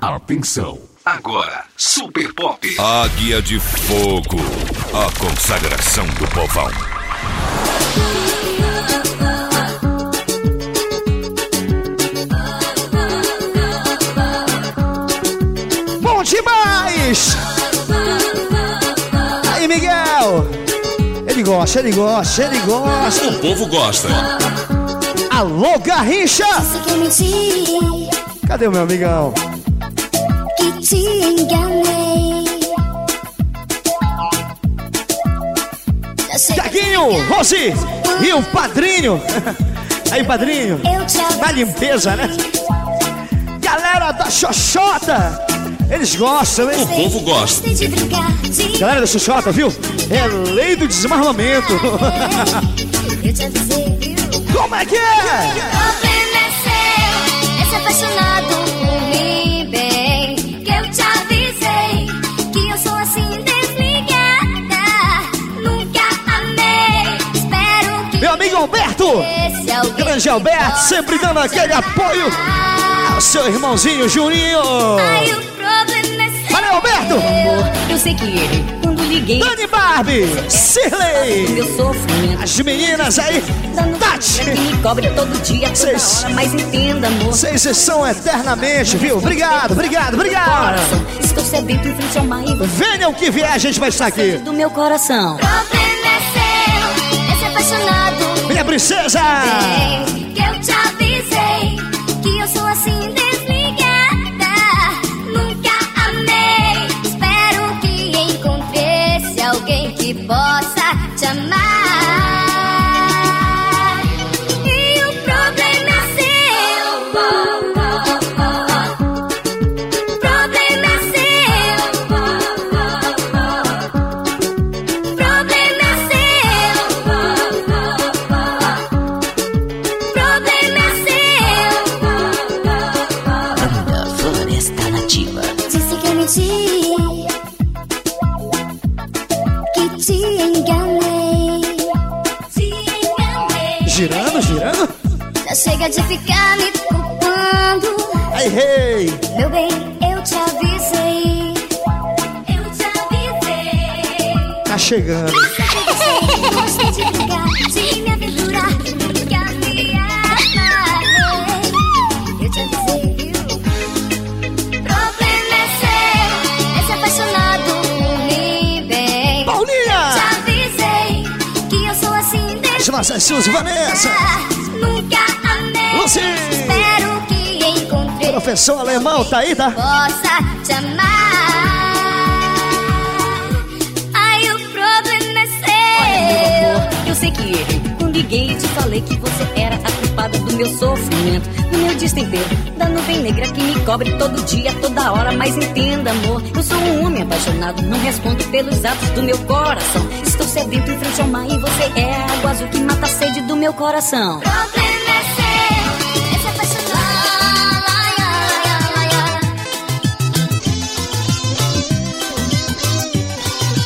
Atenção. Agora, Super Pop. Águia de Fogo. A consagração do povão. Bom demais! Aí, Miguel! Ele gosta, ele gosta, ele gosta. O povo gosta. Alô, Garrincha! Disse que menti, Cadê o meu amigão? que te enganei. Tiaguinho, Rose e o padrinho. Aí, padrinho. Na limpeza, né? Galera da Xoxota! Eles gostam, hein? O povo gosta. Galera da Xoxota, viu? É lei do desarmamento. Viu? Como é que é? Apaixonado por mim, bem. Que eu te avisei que eu sou assim desligada. Nunca amei. Espero que Meu amigo Alberto! esse alguém Grande Alberto, sempre dando aquele apoio ao seu irmãozinho Juninho. Ai, o problema é. Valeu, Alberto! Eu sei que ele, liguei, Dani Barbie, sofrimento. as meninas aí, Dando Tati. que me cobre todo dia, Vocês- mas entenda, amor. Vocês são eternamente, viu? Obrigado, obrigado, obrigado. Estou sedento em frente ao mar e Venham que vier, a gente vai estar aqui. do meu coração. Problema é seu, é ser apaixonado Minha princesa! Nossas Suzy Vanessa. Nunca amei. Lucy! Espero que encontrei Professor alemão, tá aí, tá? possa te amar. Ai, o problema é seu. Amor, eu sei que errei. Quando liguei e te falei que você era a culpada do meu sofrimento, do meu destempero, da nuvem negra que me cobre todo dia, toda hora. Mas entenda, amor, eu sou um homem apaixonado, não respondo pelos atos do meu coração. Estou sedento em frente ao mar e você é a água azul que mata a sede do meu coração. Problema é seu. É se apaixonar. Lá, lá, lá, lá, lá.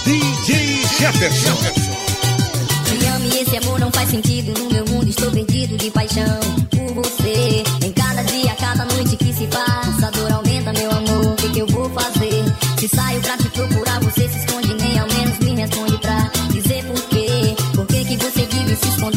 DJ Jefferson. Me ame, esse amor não faz sentido. No meu mundo estou perdido de paixão por você. Em cada dia, cada noite que se passa, a dor aumenta, meu amor. O que, que eu vou fazer? Se saio pra te procurar, você você vive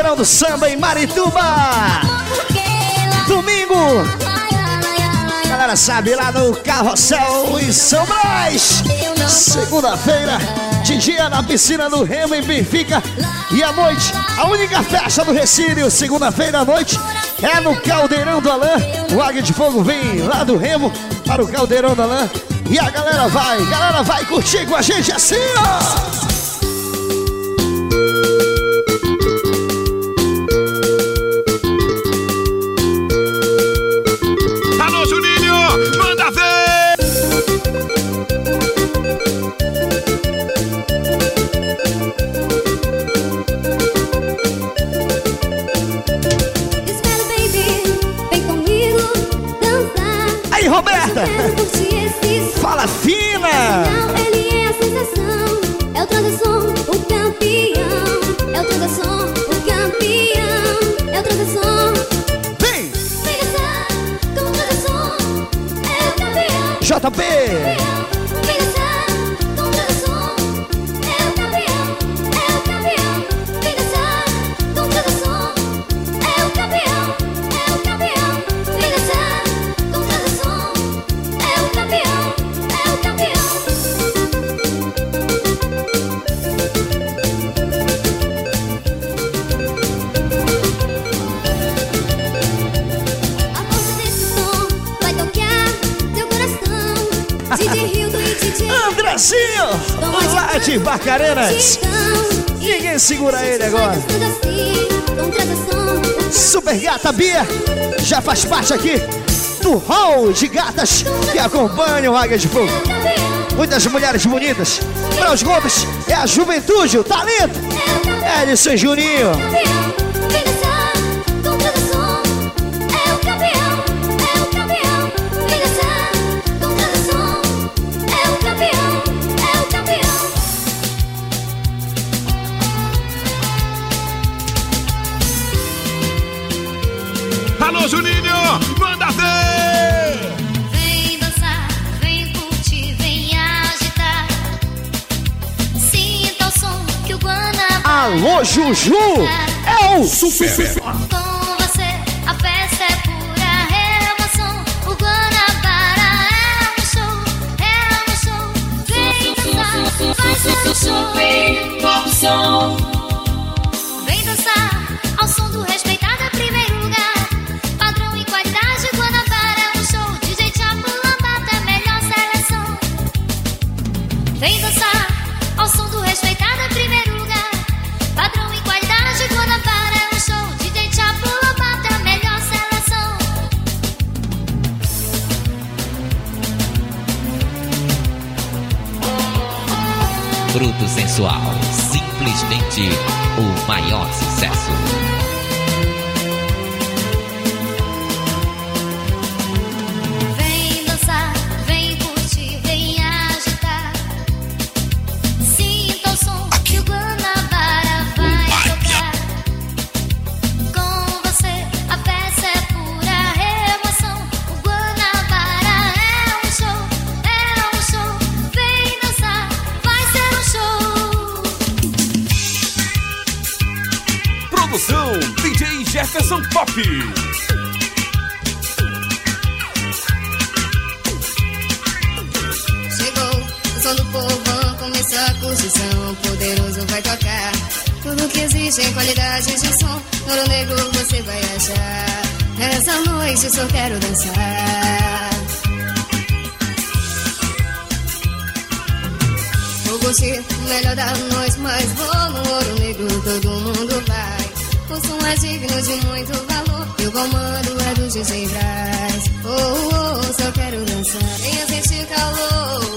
Mangueirão do Samba em Marituba. Domingo. Galera sabe, lá no Carrossel em São Brás. Segunda-feira, de dia na piscina do Remo em Benfica. E à noite, a única festa do Recílio, segunda-feira à noite, é no Caldeirão do Alã. O Águia de Fogo vem lá do Remo para o Caldeirão do Alã. E a galera vai, galera vai curtir com a gente assim, ó. Roberta! Fala fina! Não, ele é a sensação. É o transação, o campeão. É o transação, o campeão. É o transação. Vem! Vem dançar transação. É o campeão. JP! De Barcarenas! Ninguém segura ele agora. Super Gata Bia já faz parte aqui do hall de gatas que acompanham o Águia de Fogo. Muitas mulheres bonitas. Para os golpes é a juventude, o talento. É de Juninho. Juju! É o Super! Com Jefferson Pop! Chegou o som do povão, começou a curtição. Poderoso vai tocar. Tudo que existe em qualidade de som. Ouro negro você vai achar. Nessa noite só quero dançar. Vou curtir o melhor da noite, mas vou no ouro negro, todo mundo vai. O som é digno de muito valor. E o comando é do DJ Braz. Oh, oh, oh, só quero dançar. Venha sentir calor.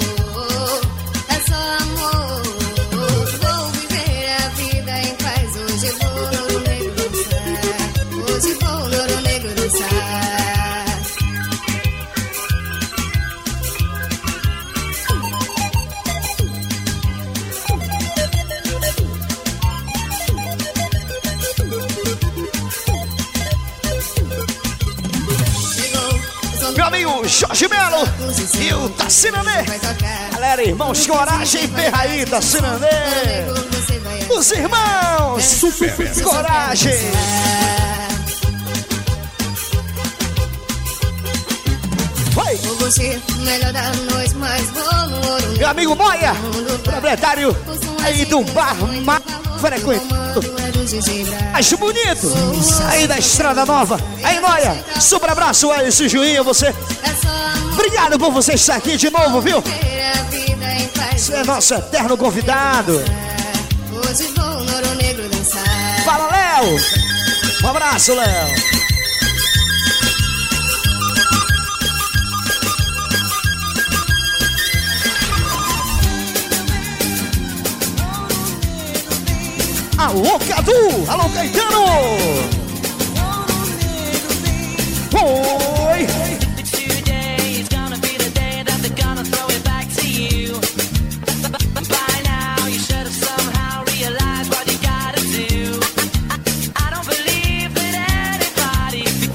E o Tassinanê. tocar. Galera, irmãos, coragem, Perraí, Tassinanê. Vai Os irmãos, Super! coragem. achar. Vai. você, o melhor da noite, mas vou no ouro negro. Meu amigo Moia, proprietário Aí do bar mais frequente. Acho bonito. Aí da Estrada Nova. Aí, Noia. Super abraço, Alisson Juinho, você. É só amor, Obrigado por você estar aqui de novo, viu? a. Você é nosso eterno convidado. Fala, Léo. Um abraço, Léo.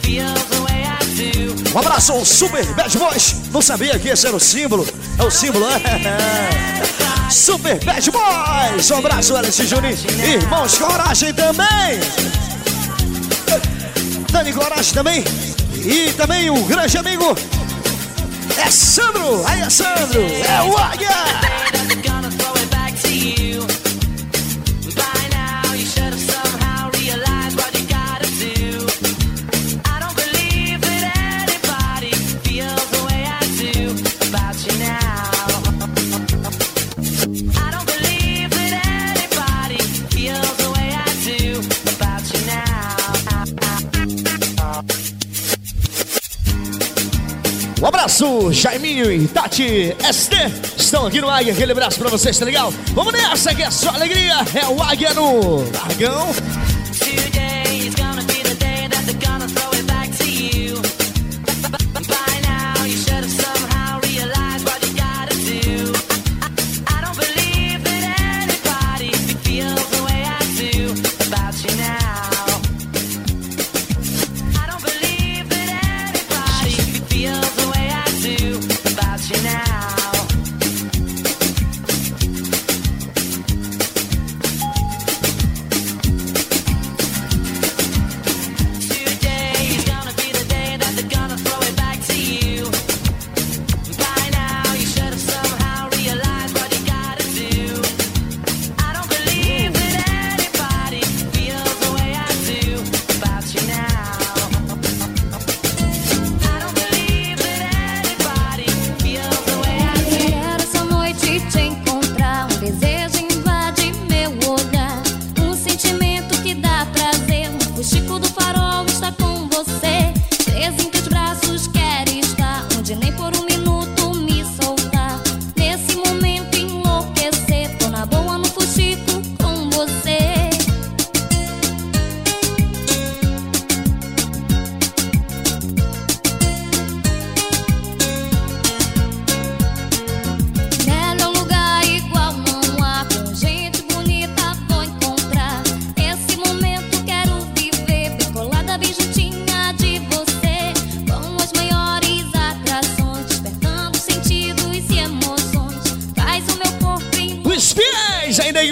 Feels the way I do. Um abraço ao Super Bad Boys. Não sabia que esse era o símbolo. É o símbolo, é. Super Bad Boys. Um abraço, Alice Juninho. Irmãos Coragem também. Dani Coragem também. E também o grande amigo é Sandro. Aí é Sandro. É o Águia. Um abraço, Jaiminho e Tati ST. Estão aqui no Águia. Aquele abraço pra vocês, tá legal? Vamos nessa que é só alegria. É o Águia no Largão.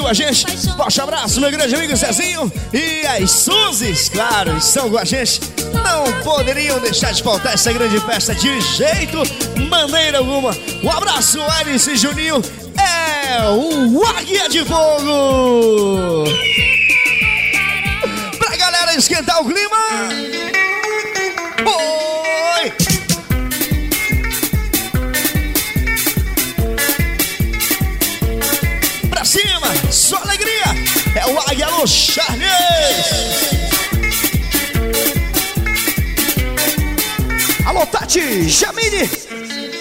Com a gente. Forte abraço, meu grande amigo Zezinho. E as Suzes, claro, estão com a gente. Não poderiam deixar de faltar essa grande festa de jeito, maneira alguma. Um abraço, Alice e Juninho. É o Águia de Fogo. Pra galera esquentar o clima. É o Águia Charles. Alô, Tati, Jamile.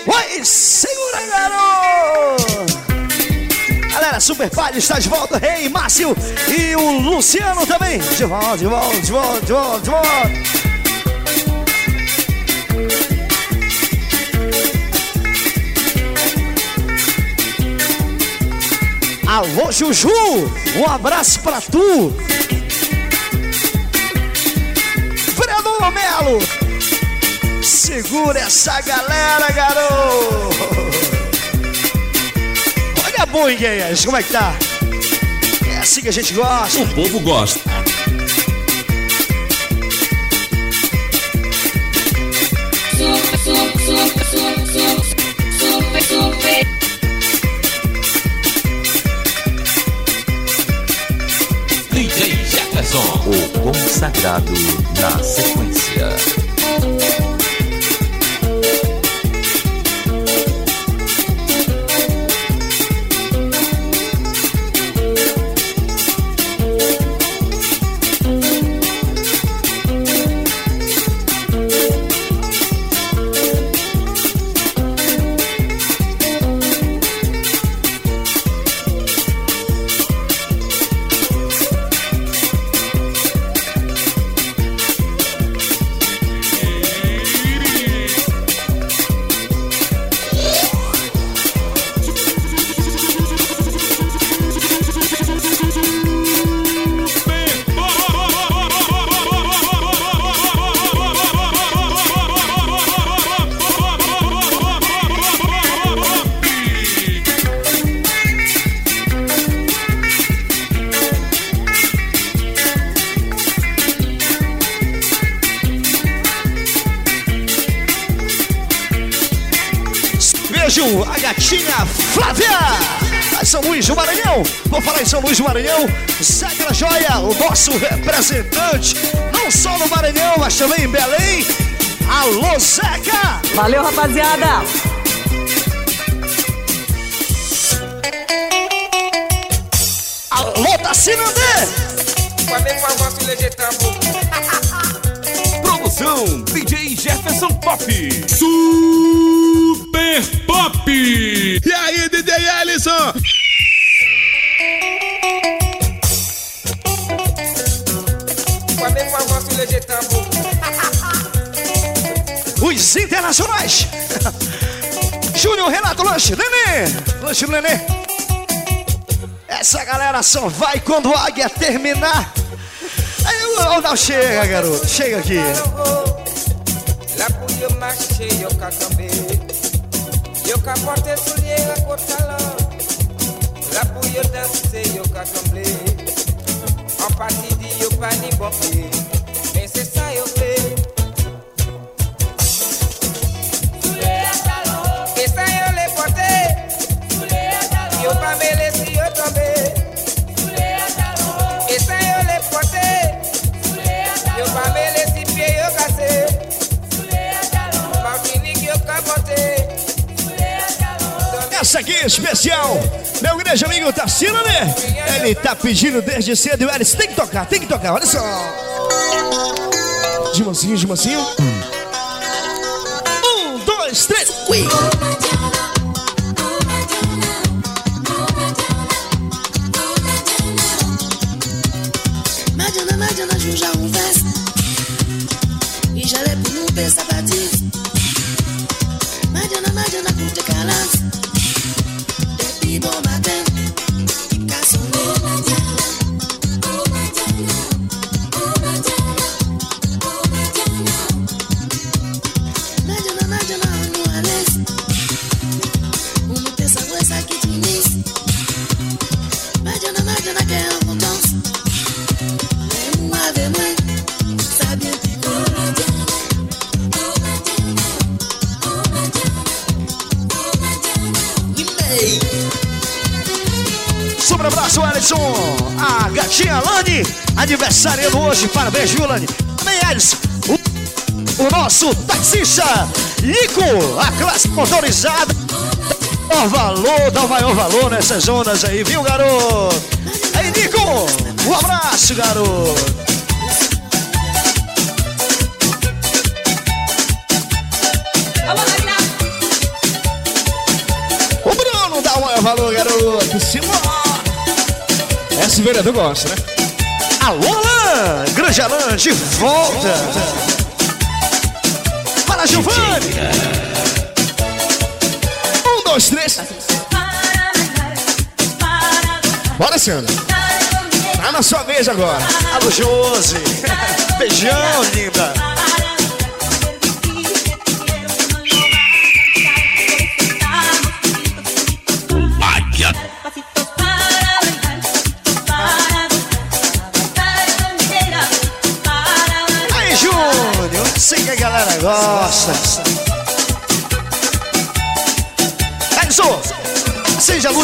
Oi, segura, garoto. Galera, Super Palio está de volta. Rei, Márcio e o Luciano também. De volta, de volta, de volta, de volta, de volta. Alô, Juju, um abraço pra tu. Fredo Melo, segura essa galera, garoto. Olha a Boeing como é que tá? É assim que a gente gosta. O povo gosta. som. O consagrado na sequência. Maranhão. Zeca Joia, o nosso representante. Não só no Maranhão, mas também em Belém. Alô, Zeca. Valeu, rapaziada! Alô, Tassina André. Produção DJ Jefferson Pop. Super Pop. Os internacionais. Júnior, Renato, Lanche, Nenê. Lanche do Nenê. Essa galera só vai quando a águia terminar. Aí, não, chega, garoto. Chega aqui. La danse yo En partie di yo ni Essa aqui é especial. Meu grande amigo Tassino, né? Ele tá pedindo desde cedo e o Elis tem que tocar, tem que tocar, olha só. De mansinho, de mansinho. Um, dois, três. Ui. Aniversariando hoje. Parabéns? Também, Alisson. O, o nosso taxista, Nico, a classe motorizada. Dá valor, dá o maior valor nessas ondas aí, viu, garoto? Aí, Nico, um abraço, garoto. O Bruno dá maior valor, garoto. Simbora. Esse vereador gosta, né? Alô, Alain! Grande Alain, de volta! Fala, Giovanni! Um, dois, três. Bora, Sandra. Tá na sua vez agora. Alô, Josi. Beijão, linda.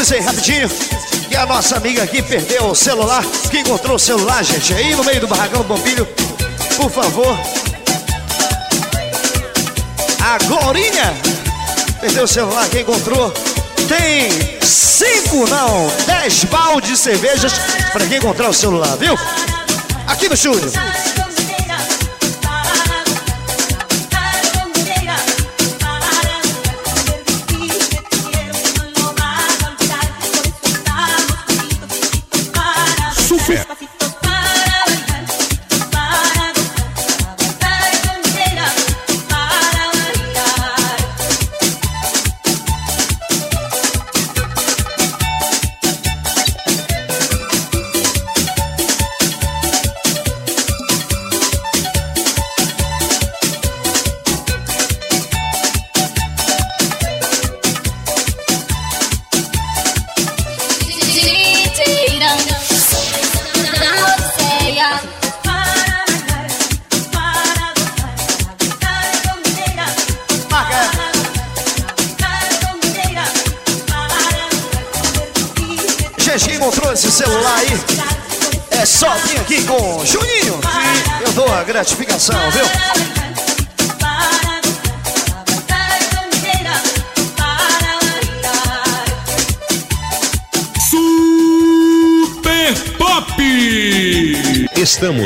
Luz aí rapidinho. E a nossa amiga que perdeu o celular, que encontrou o celular, gente, aí no meio do barracão do Bombilho, por favor. A Glorinha perdeu o celular, quem encontrou tem cinco, não, dez baldes de cervejas para quem encontrar o celular, viu? Aqui no estúdio.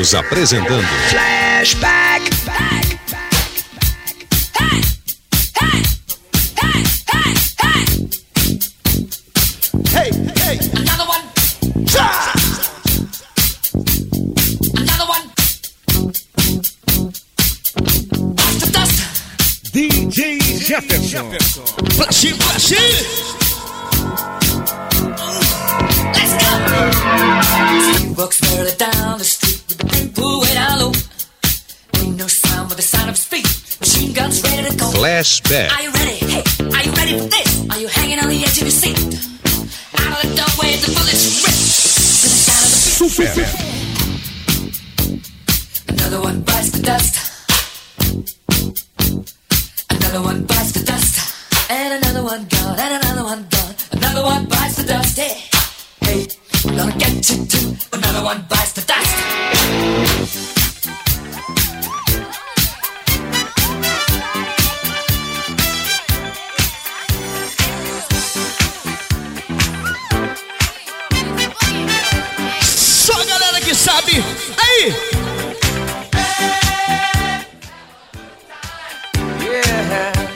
Estamos apresentando Hey, hey, Another one, já! another one. Dust to dust. DJ Jefferson. Flash, flash! Let's go. Walks further down the street go. Flashback. Are you ready? Hey, are you ready for this? Are you hanging on the edge of your seat? Out of the doorway, the bullets rip. To the sound of the beat. Super. Another one bites the dust. Another one bites the dust. And another one gone. And another one gone. Another one bites the dust. Hey, hey, I'm gonna get you too. Another one bites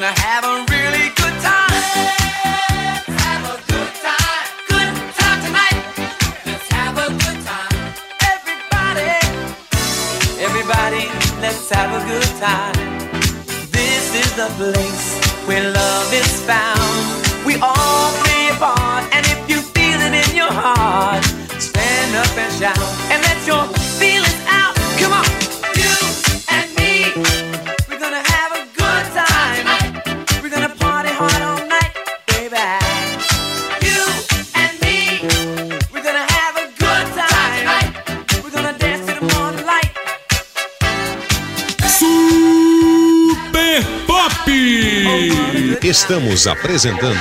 gonna have a really good time. Let's have a good time. Good time tonight. Let's have a good time. Everybody, everybody, let's have a good time. This is the place where love is found. We all play a part, and if you feel it in your heart, stand up and shout and let your Estamos apresentando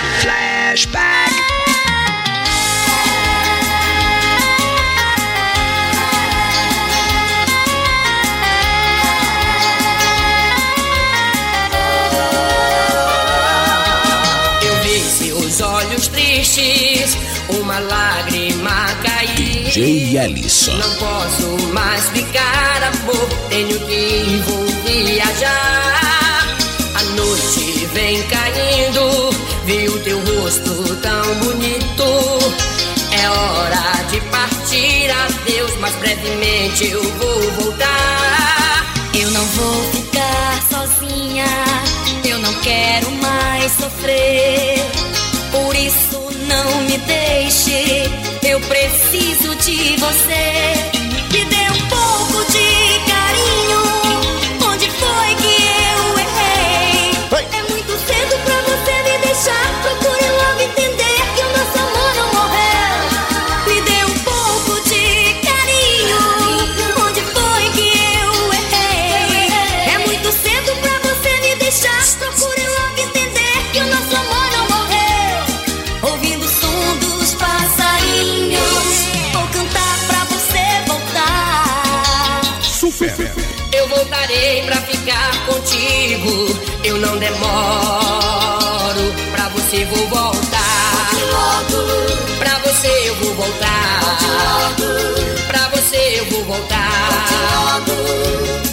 Eu vi seus olhos tristes, uma lágrima cair. J. Ellison. Não posso mais ficar, amor, tenho que ir, vou viajar vem caindo, viu teu rosto tão bonito. É hora de partir, adeus, mas brevemente eu vou voltar. Eu não vou ficar sozinha, eu não quero mais sofrer. Por isso não me deixe, eu preciso de você. Me dê um pouco de demoro. Pra você vou voltar. Pra você eu vou voltar. Pra você eu vou voltar. Volte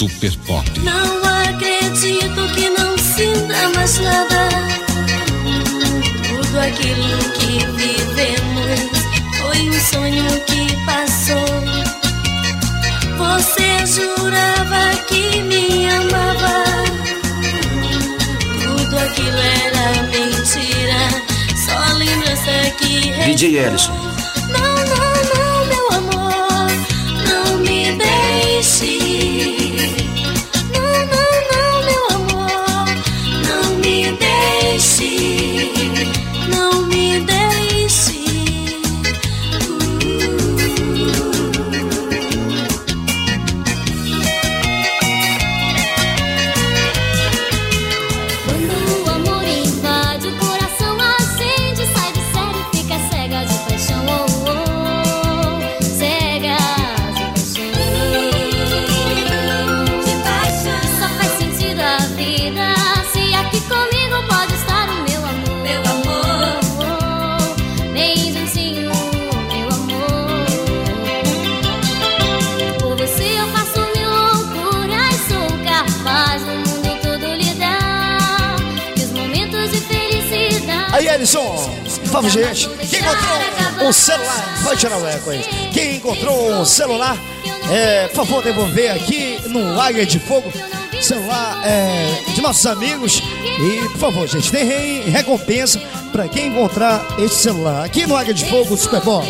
Super. Pop. Não acredito que não sinta mais nada. Tudo aquilo que vivemos foi um sonho que passou. Você jurava que me amava. Tudo aquilo era mentira. Só lembrança que DJ Ellison. Favor, gente. Quem encontrou um celular, pode tirar o eco aí. Quem encontrou um celular, é, por favor, devolver aqui no Águia de Fogo. Celular é, de nossos amigos. E, por favor, gente, tem re- recompensa pra quem encontrar esse celular. Aqui no Águia de Fogo, Super Bowl.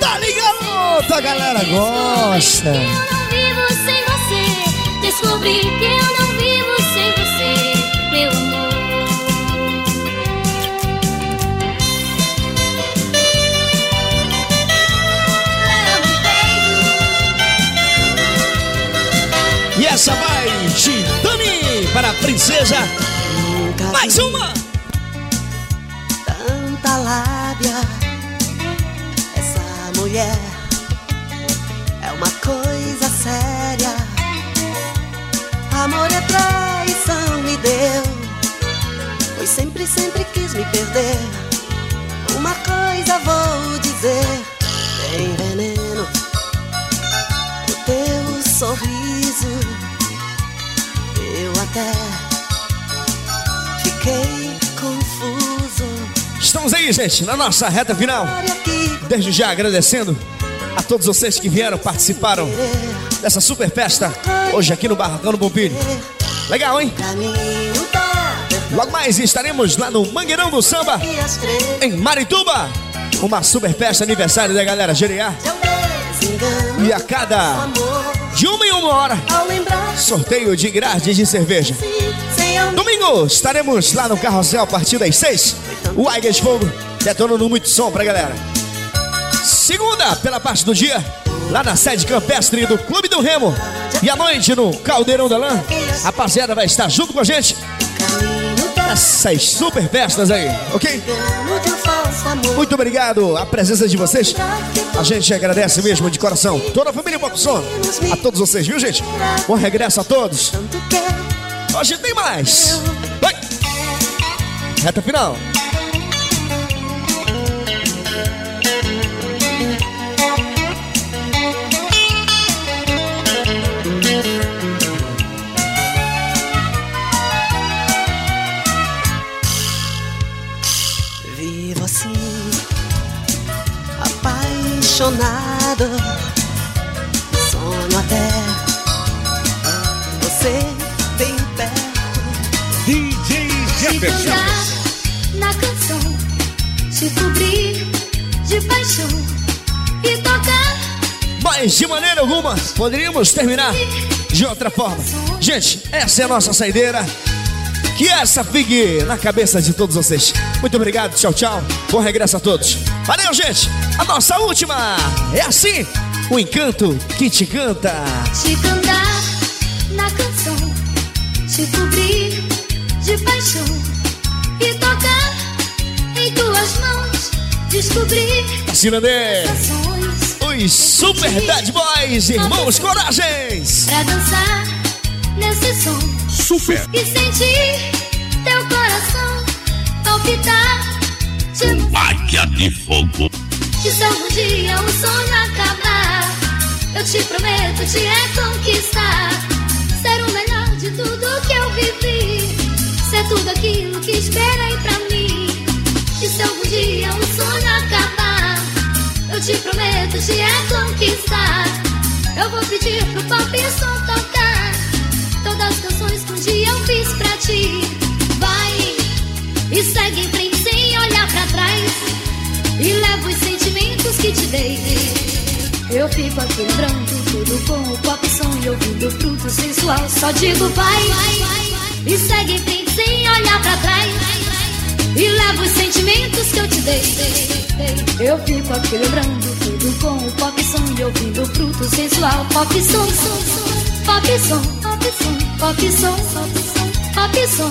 Tá ligado? A galera gosta. Descobri que eu não para a princesa. Mais uma. tanta lábia. Essa mulher é uma coisa séria. Amor é traição, me deu. Pois sempre, sempre quis me perder. Uma coisa vou dizer: tem veneno no teu sorriso. Eu até fiquei confuso. Estamos aí, gente, na nossa reta final. Desde já agradecendo a todos vocês que vieram, participaram dessa super festa hoje aqui no Barracão do Pompilho. Legal, hein? Logo mais estaremos lá no Mangueirão do Samba, em Marituba. Uma super festa aniversário da galera Gerear. E a cada de uma em uma hora, sorteio de grades de cerveja. Domingo estaremos lá no Carrossel a partir das seis. O Águia de Fogo detonando muito som pra galera. Segunda, pela parte do dia, lá na sede campestre do Clube do Remo. E à noite no Caldeirão da Lã, a rapaziada vai estar junto com a gente nessas super festas aí, ok? Muito obrigado a presença de vocês. A gente agradece mesmo de coração. Toda a família Boxon. A todos vocês, viu, gente? Bom regresso a todos. Hoje tem mais. Vai. Reta final. Poderíamos terminar de outra forma. Gente, essa é a nossa saideira. Que essa fique na cabeça de todos vocês. Muito obrigado, tchau, tchau. Bom regresso a todos. Valeu, gente. A nossa última é assim: o encanto que te canta. Te cantar na canção, te cobrir de paixão e tocar em tuas mãos, descobrir ações os Super Bad Boys, irmãos coragens. pra dançar nesse som Super. e sentir teu coração palpitar de. Águia de fogo. E se algum dia o sonho acabar, eu te prometo te reconquistar. Ser o melhor de tudo que eu vivi. Ser tudo aquilo que esperei pra mim. E se algum dia o sonho acabar, eu te prometo te reconquistar. Eu vou pedir pro pop som tocar todas as canções que um dia eu fiz pra ti. Vai e segue em frente sem olhar pra trás. E leva os sentimentos que te dei. Eu fico aqui lembrando tudo com o pop som e ouvindo fruto sensual. Só digo vai, e segue em frente sem olhar pra trás. E levo os sentimentos que eu te dei. Eu fico aqui lembrando tudo com o pop som e ouvindo o fruto sensual. Pop som, pop som, pop som, pop som, pop som,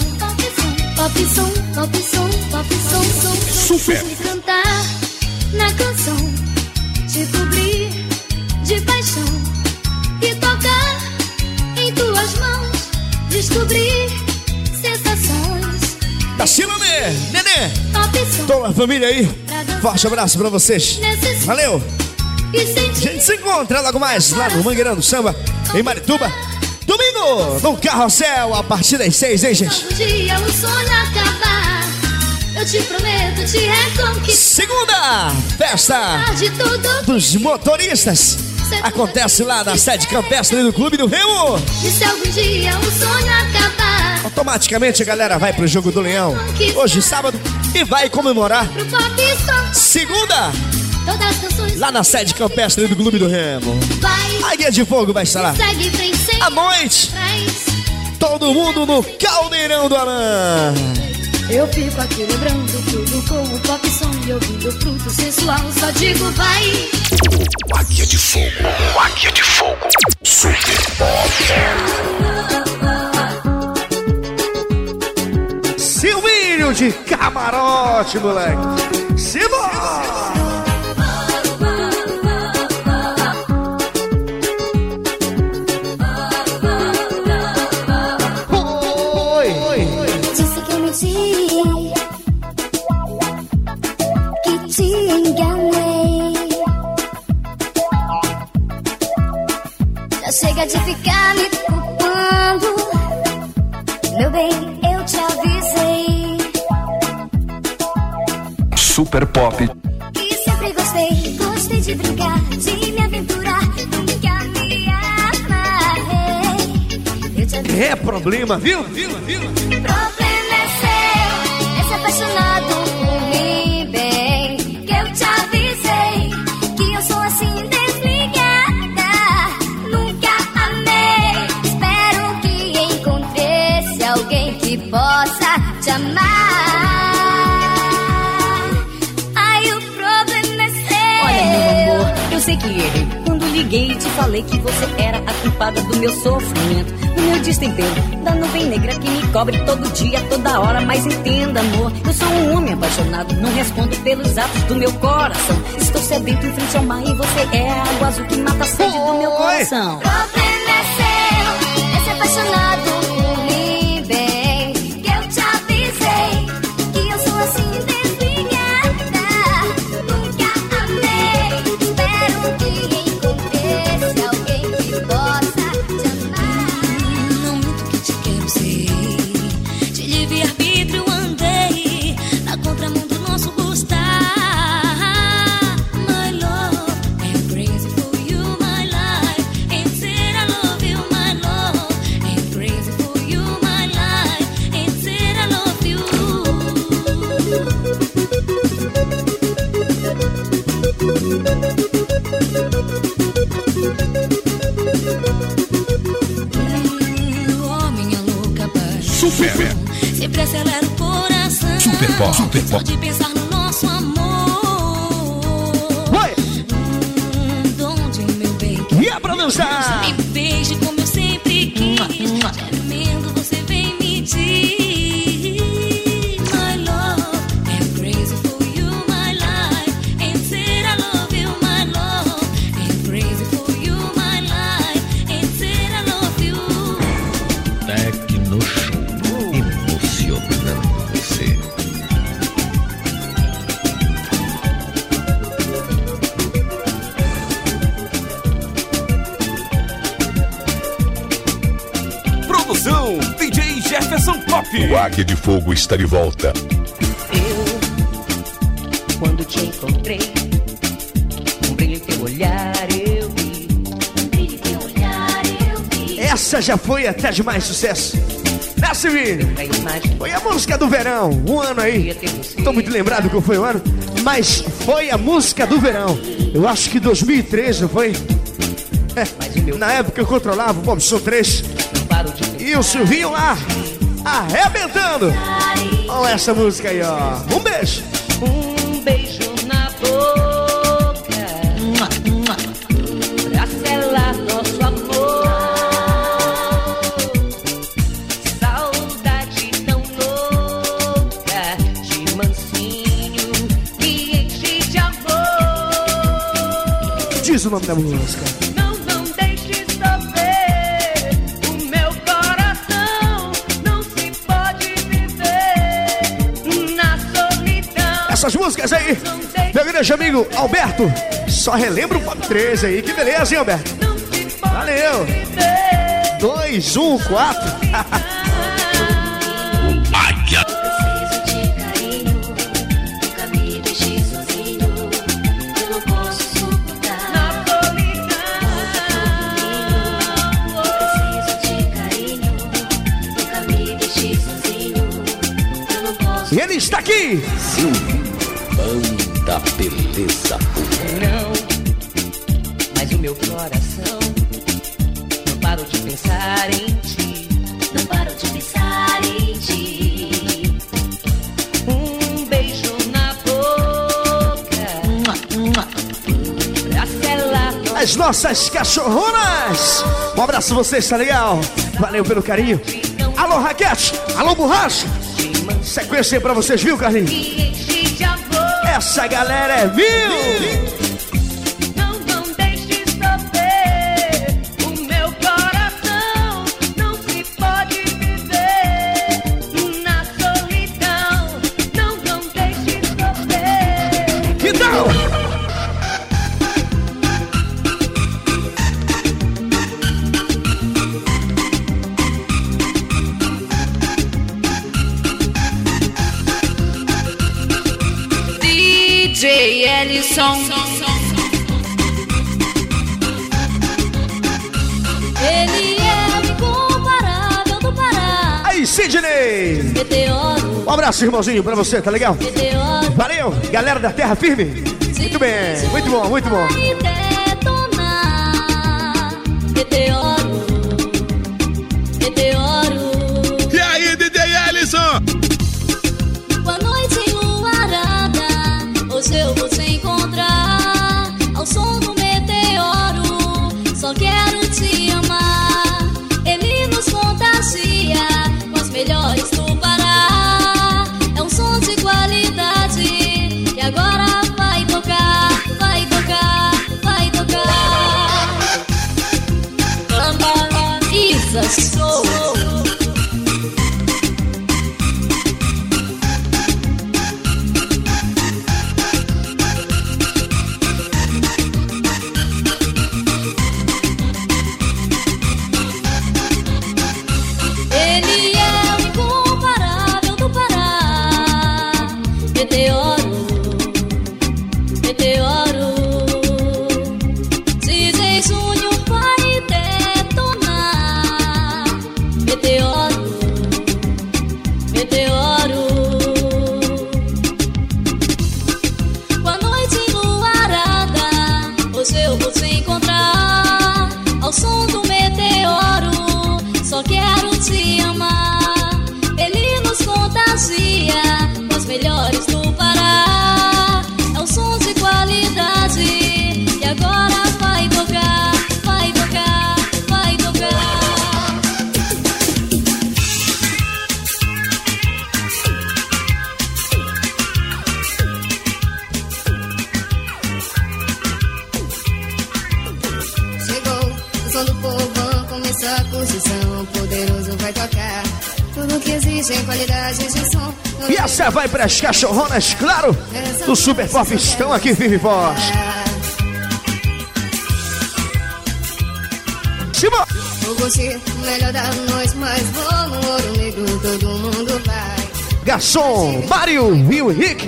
pop som, pop som, pop som, som. Super. Me cantar na canção, te cobrir de paixão e tocar em tuas mãos, descobrir sensações. Tacinandê, Nenê, Pop som toda a família aí. Forte abraço pra vocês. Valeu. A gente se encontra logo mais lá no Mangueirão do Samba, em Marituba. Domingo, no Carrossel, a partir das seis, hein, gente? um dia o sonho acabar. Eu te prometo te reconquistar Segunda, festa dos motoristas. Acontece lá na sede campestre do Clube do Remo. E se algum dia o sonho acabar, Automaticamente a galera vai pro Jogo do Leão. Hoje, sábado, e vai comemorar. Segunda, lá na sede campestre do Clube do Remo. vai. A Guia de Fogo vai estar lá. À noite, todo mundo no Caldeirão do Arã. Eu fico aqui lembrando tudo com o pop som e ouvindo fruto sensual. Só digo vai. Águia de fogo. Águia de fogo. De camarote, moleque. Simbora! Super Pop. E sempre gostei, gostei de brincar, de me aventurar. Nunca me amarrei. É problema, viu? Viu? Viu? problema que errei. Quando liguei e te falei que você era a culpada do meu sofrimento, do meu destempero, da nuvem negra que me cobre todo dia, toda hora. Mas entenda, amor, eu sou um homem apaixonado, não respondo pelos atos do meu coração. Estou sedento em frente ao mar e você é a água azul que mata a sede do meu coração. Problema Fogo está de volta. Eu, quando te encontrei, um brilho em teu olhar eu vi. Um brilho em teu olhar eu vi. Essa já foi até de mais sucesso. Né, Silvinho? Foi a música do verão, um ano aí. Tô muito lembrado que foi o ano, mas foi a música do verão. Eu acho que 2013, não foi? É, na época eu controlava o Bobson 3. E o Silvinho lá, arrebentando. Olha essa música aí, ó. Um beijo. Um beijo na boca pra selar nosso amor. Saudade tão louca de mansinho me enche de amor. Diz o nome da música. Essas músicas aí, meu grande amigo Alberto, só relembra o Pop 13 aí. Que beleza, hein, Alberto? Valeu. 2, 1, 4. Águia. Preciso de carinho, nunca me deixe sozinho. Eu não posso suportar. Na Preciso de carinho, nunca me deixe sozinho. Eu não posso. E ele está aqui. Beleza Não, mas o meu coração não paro de pensar em ti. Não paro de pensar em ti. Um beijo na boca pra selar As nossas cachorronas. Um abraço a vocês, tá legal? Valeu pelo carinho. Alô, Raquete. Alô, Borracha. Sequência aí pra vocês, viu, Carlinhos? Essa galera é mil. Não, abraço, irmãozinho, pra você, tá legal? Valeu, galera da Terra Firme. Muito bem, muito bom, muito bom. Cachorronas, claro, do Super Pop estão aqui firme você, o melhor da noite, mas vou no ouro negro, todo mundo vai. Garçom, Mário e o Rick,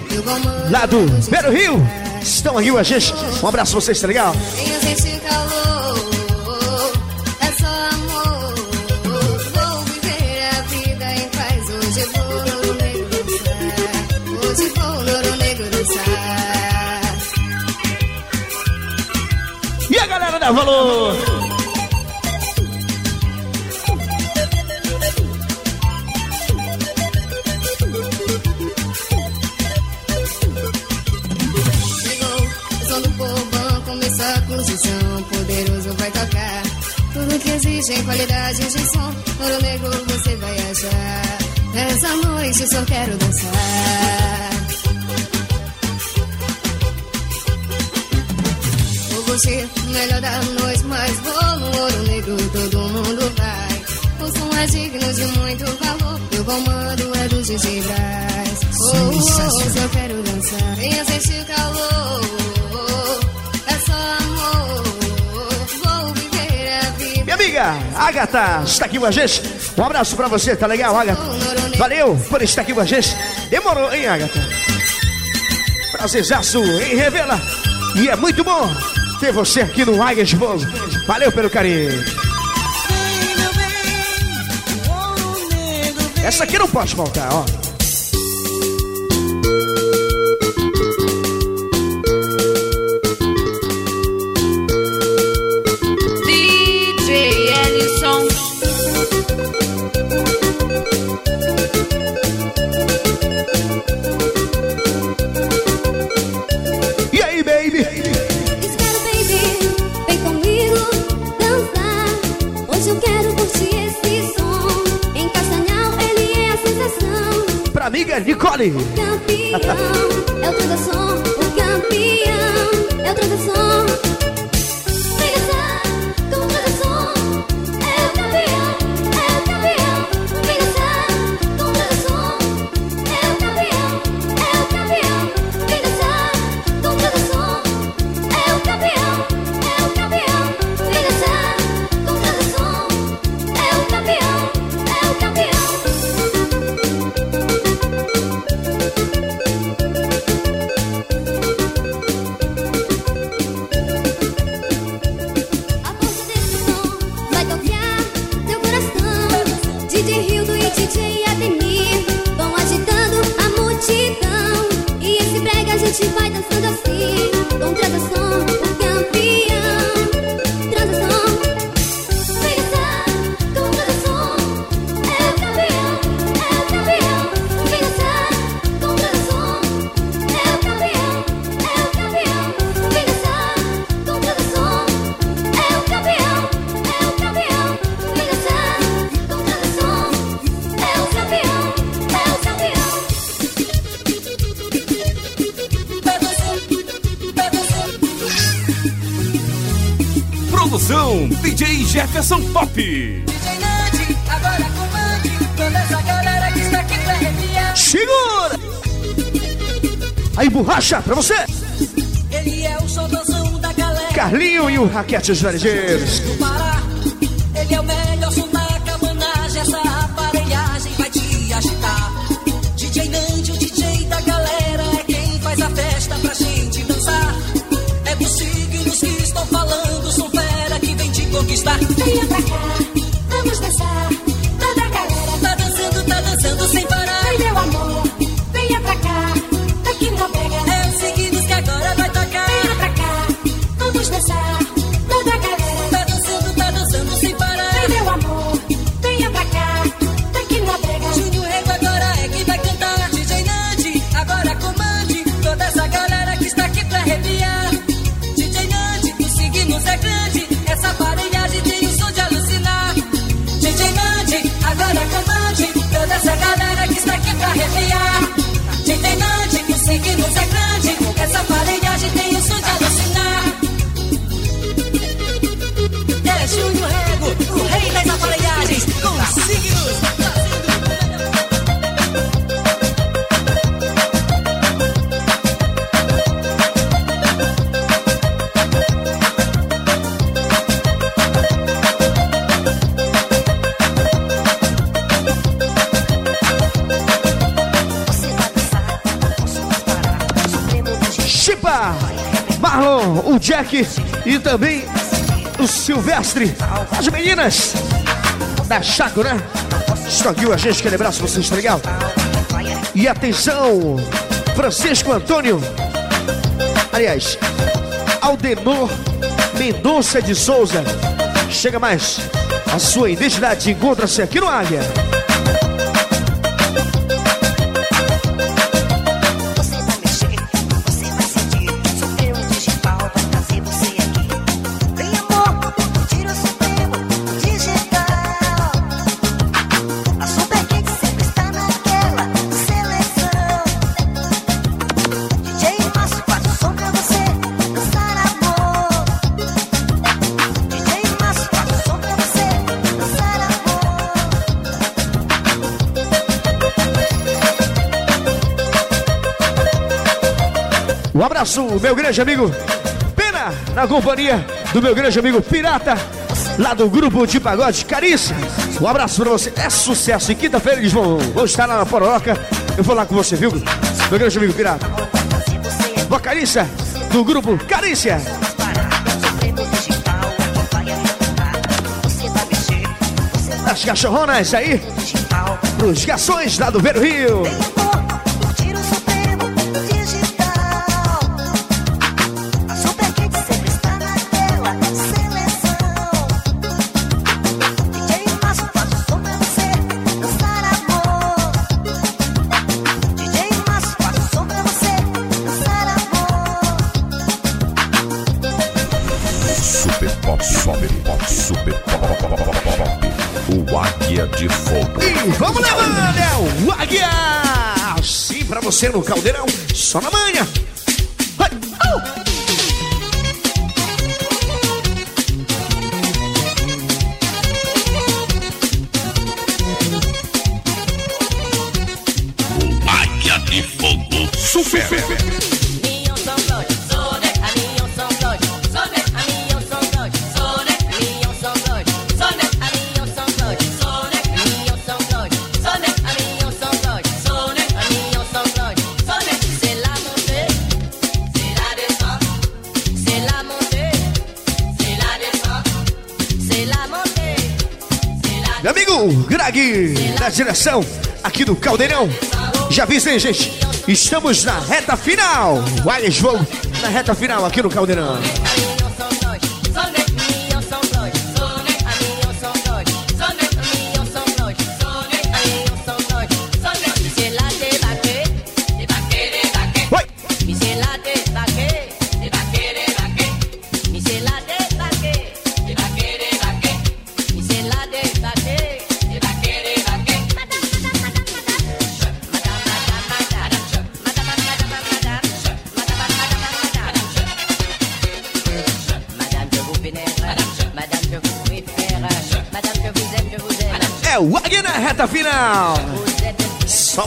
lá do Belo Rio, estão aqui com a gente. Um abraço pra vocês, tá legal? Da Valor? Chegou o som do povão, começou a construção. Poderoso vai tocar. Tudo que exige em qualidade de som. Ouro negro você vai achar. Essa noite só quero dançar. O melhor da noite, mas vou no ouro negro, todo mundo vai. O som é digno de muito valor. E o comando é do DJ Braz. Oh, oh, oh, só quero dançar. Venha sentir calor. É só amor. Vou viver a vida. Minha amiga, Agatha, está aqui com a gente. Um abraço pra você, tá legal, Agatha? Valeu por estar aqui com a gente. Demorou, hein, Agatha? Prazerzaço em Revela. E é muito bom ter você aqui no Águia Fogo. Valeu pelo carinho. Essa aqui não pode faltar, ó. Pra amiga Nicole. Campeão é o Transação, o campeão é o Transação. Jefferson Pop. Agora comande toda essa galera que está aqui pra arrepiar. Segura! Aí, borracha, pra você! Ele é o xodozão da galera Carlinho e o Raquete os Varejeiros. do Pará. E também o Silvestre. As meninas da Chaco, né? Estão aqui, a gente quer lembrar se vocês, tá legal? E atenção, Francisco Antônio. Aliás, Aldenor Mendonça de Souza. Chega mais. A sua identidade encontra-se aqui no Águia. Abraço, meu grande amigo Pena, na companhia do meu grande amigo Pirata, lá do grupo de pagode Carícia. Um abraço pra você. É sucesso. E quinta-feira eles vão, vão estar lá na Pororoca. Eu vou lá com você, viu? Meu grande amigo Pirata. Vocalista do grupo Carícia. As cachorronas aí, pros garçons lá do Vero Rio. Você no caldeirão, só na manhã. Vai, au! De Fogo. Super. Meu Greg, da direção aqui do Caldeirão. Já avisei, gente. Estamos na reta final. O Alias Vogue na reta final aqui no Caldeirão.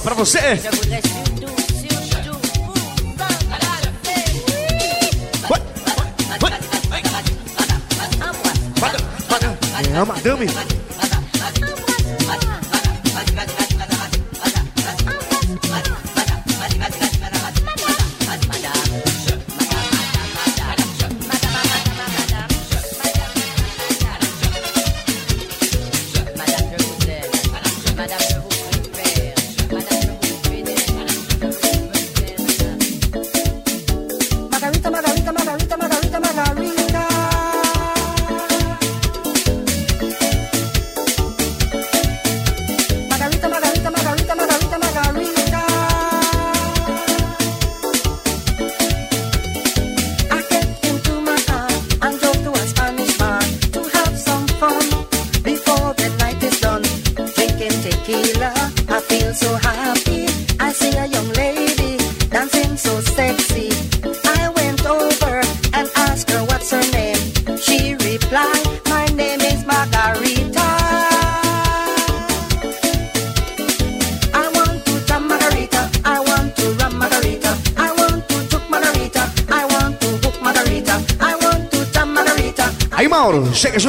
Pra você. É a madame.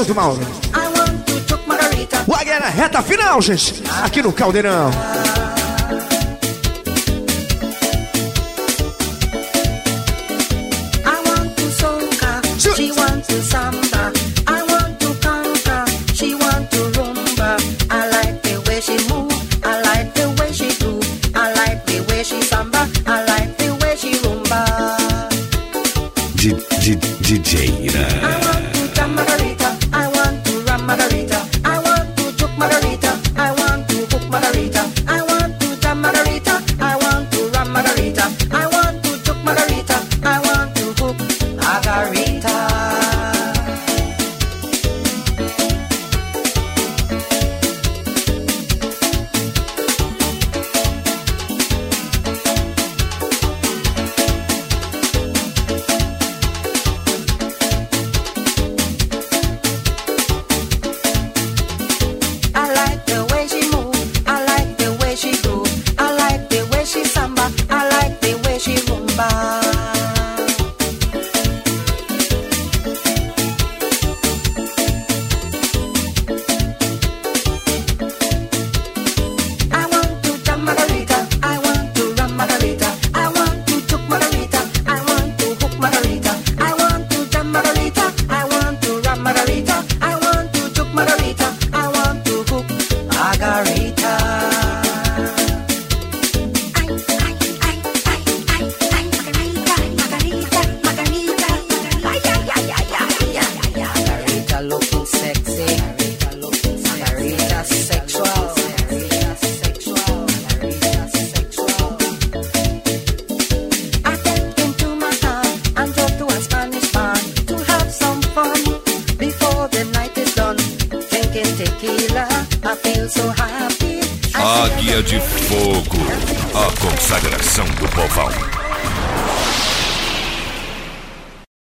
Junto, Mauro. I want to took Margarita. O Águia na reta final, gente. Aqui no Caldeirão.